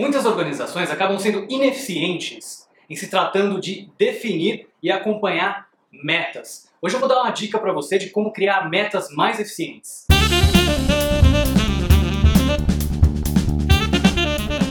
Muitas organizações acabam sendo ineficientes em se tratando de definir e acompanhar metas. Hoje eu vou dar uma dica para você de como criar metas mais eficientes.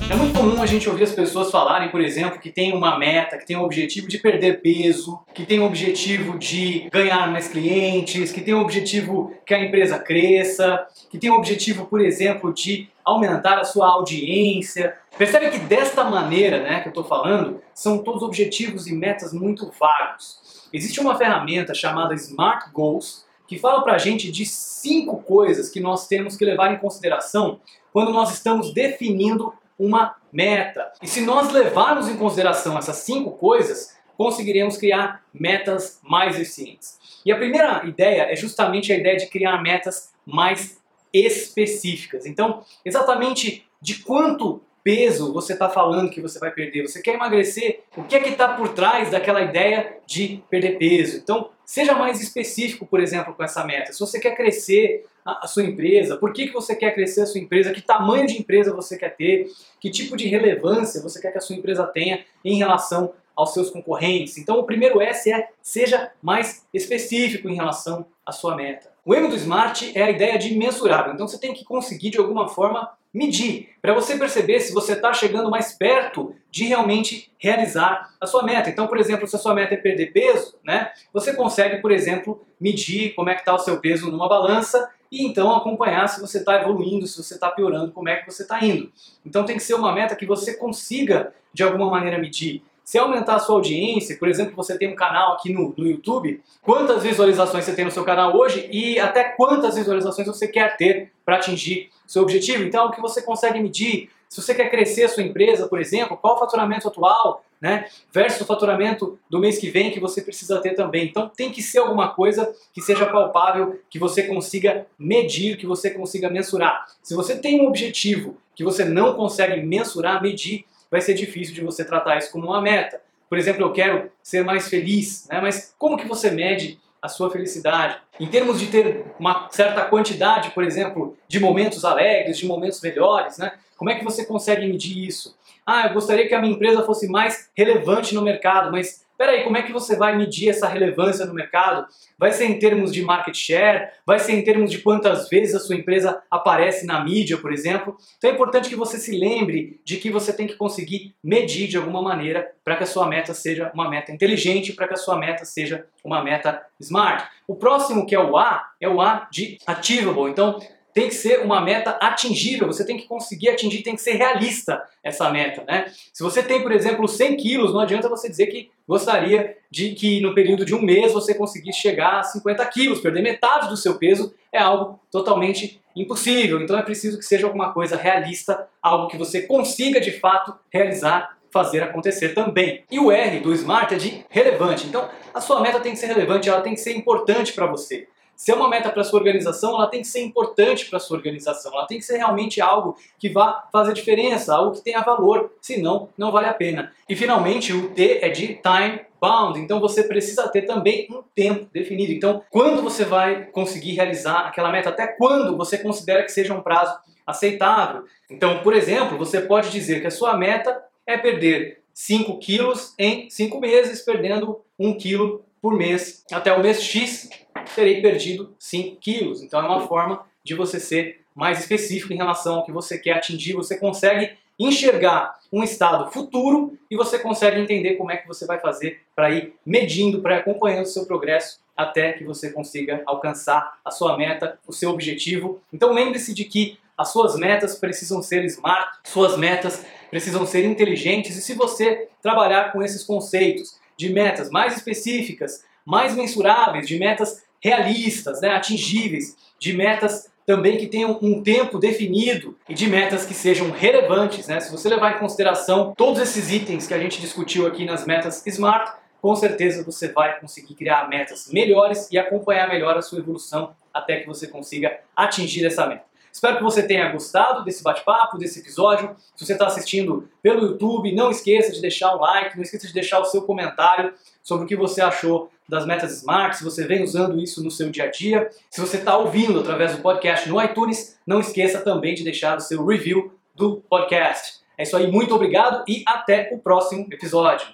É muito comum a gente ouvir as pessoas falarem, por exemplo, que tem uma meta, que tem o objetivo de perder peso, que tem o objetivo de ganhar mais clientes, que tem o objetivo que a empresa cresça, que tem o objetivo, por exemplo, de aumentar a sua audiência. Percebe que desta maneira né, que eu estou falando, são todos objetivos e metas muito vagos. Existe uma ferramenta chamada Smart Goals que fala para a gente de cinco coisas que nós temos que levar em consideração quando nós estamos definindo uma meta. E se nós levarmos em consideração essas cinco coisas, conseguiremos criar metas mais eficientes. E a primeira ideia é justamente a ideia de criar metas mais específicas. Então, exatamente de quanto peso você está falando que você vai perder? Você quer emagrecer? O que é que está por trás daquela ideia de perder peso? Então, seja mais específico, por exemplo, com essa meta. Se você quer crescer a, sua empresa, por que, que você quer crescer a sua empresa? Que tamanho de empresa você quer ter? Que tipo de relevância você quer que a sua empresa tenha em relação aos seus concorrentes? Então, o primeiro S é seja mais específico em relação à sua meta. O M do Smart é a ideia de mensurável. Então, você tem que conseguir de alguma forma medir, para você perceber se você está chegando mais perto de realmente realizar a sua meta. Então, por exemplo, se a sua meta é perder peso, né, você consegue, por exemplo, medir como é que está o seu peso numa balança e então acompanhar se você está evoluindo, se você está piorando, como é que você está indo. Então tem que ser uma meta que você consiga, de alguma maneira, medir. Se aumentar a sua audiência, por exemplo, você tem um canal aqui no, no YouTube, quantas visualizações você tem no seu canal hoje e até quantas visualizações você quer ter para atingir seu objetivo? Então, o que você consegue medir? Se você quer crescer a sua empresa, por exemplo, qual o faturamento atual, né, versus o faturamento do mês que vem que você precisa ter também. Então, tem que ser alguma coisa que seja palpável, que você consiga medir, que você consiga mensurar. Se você tem um objetivo que você não consegue mensurar, medir, vai ser difícil de você tratar isso como uma meta. Por exemplo, eu quero ser mais feliz, né? mas como que você mede a sua felicidade? Em termos de ter uma certa quantidade, por exemplo, de momentos alegres, de momentos melhores, né? como é que você consegue medir isso? Ah, eu gostaria que a minha empresa fosse mais relevante no mercado, mas Peraí, como é que você vai medir essa relevância no mercado? Vai ser em termos de market share? Vai ser em termos de quantas vezes a sua empresa aparece na mídia, por exemplo? Então é importante que você se lembre de que você tem que conseguir medir de alguma maneira para que a sua meta seja uma meta inteligente, para que a sua meta seja uma meta smart. O próximo, que é o A, é o A de achievable. Então, tem que ser uma meta atingível, você tem que conseguir atingir, tem que ser realista essa meta, né? Se você tem, por exemplo, 100 quilos, não adianta você dizer que gostaria de que no período de um mês você conseguisse chegar a 50 quilos, perder metade do seu peso é algo totalmente impossível. Então é preciso que seja alguma coisa realista, algo que você consiga de fato realizar fazer acontecer também. E o R do Smart é de relevante. Então, a sua meta tem que ser relevante, ela tem que ser importante para você. Se é uma meta para sua organização, ela tem que ser importante para sua organização. Ela tem que ser realmente algo que vá fazer diferença, algo que tenha valor. Senão, não vale a pena. E finalmente, o T é de time bound. Então você precisa ter também um tempo definido. Então, quando você vai conseguir realizar aquela meta? Até quando você considera que seja um prazo aceitável? Então, por exemplo, você pode dizer que a sua meta é perder 5 quilos em 5 meses, perdendo 1 quilo por mês até o mês X terei perdido 5 quilos. Então é uma forma de você ser mais específico em relação ao que você quer atingir. Você consegue enxergar um estado futuro e você consegue entender como é que você vai fazer para ir medindo, para ir acompanhando o seu progresso até que você consiga alcançar a sua meta, o seu objetivo. Então lembre-se de que as suas metas precisam ser smart, suas metas precisam ser inteligentes e se você trabalhar com esses conceitos de metas mais específicas, mais mensuráveis, de metas realistas, né, atingíveis, de metas também que tenham um tempo definido e de metas que sejam relevantes. Né? Se você levar em consideração todos esses itens que a gente discutiu aqui nas metas SMART, com certeza você vai conseguir criar metas melhores e acompanhar melhor a sua evolução até que você consiga atingir essa meta. Espero que você tenha gostado desse bate-papo, desse episódio. Se você está assistindo pelo YouTube, não esqueça de deixar o like, não esqueça de deixar o seu comentário sobre o que você achou das metas Smart, se você vem usando isso no seu dia a dia. Se você está ouvindo através do podcast no iTunes, não esqueça também de deixar o seu review do podcast. É isso aí, muito obrigado e até o próximo episódio.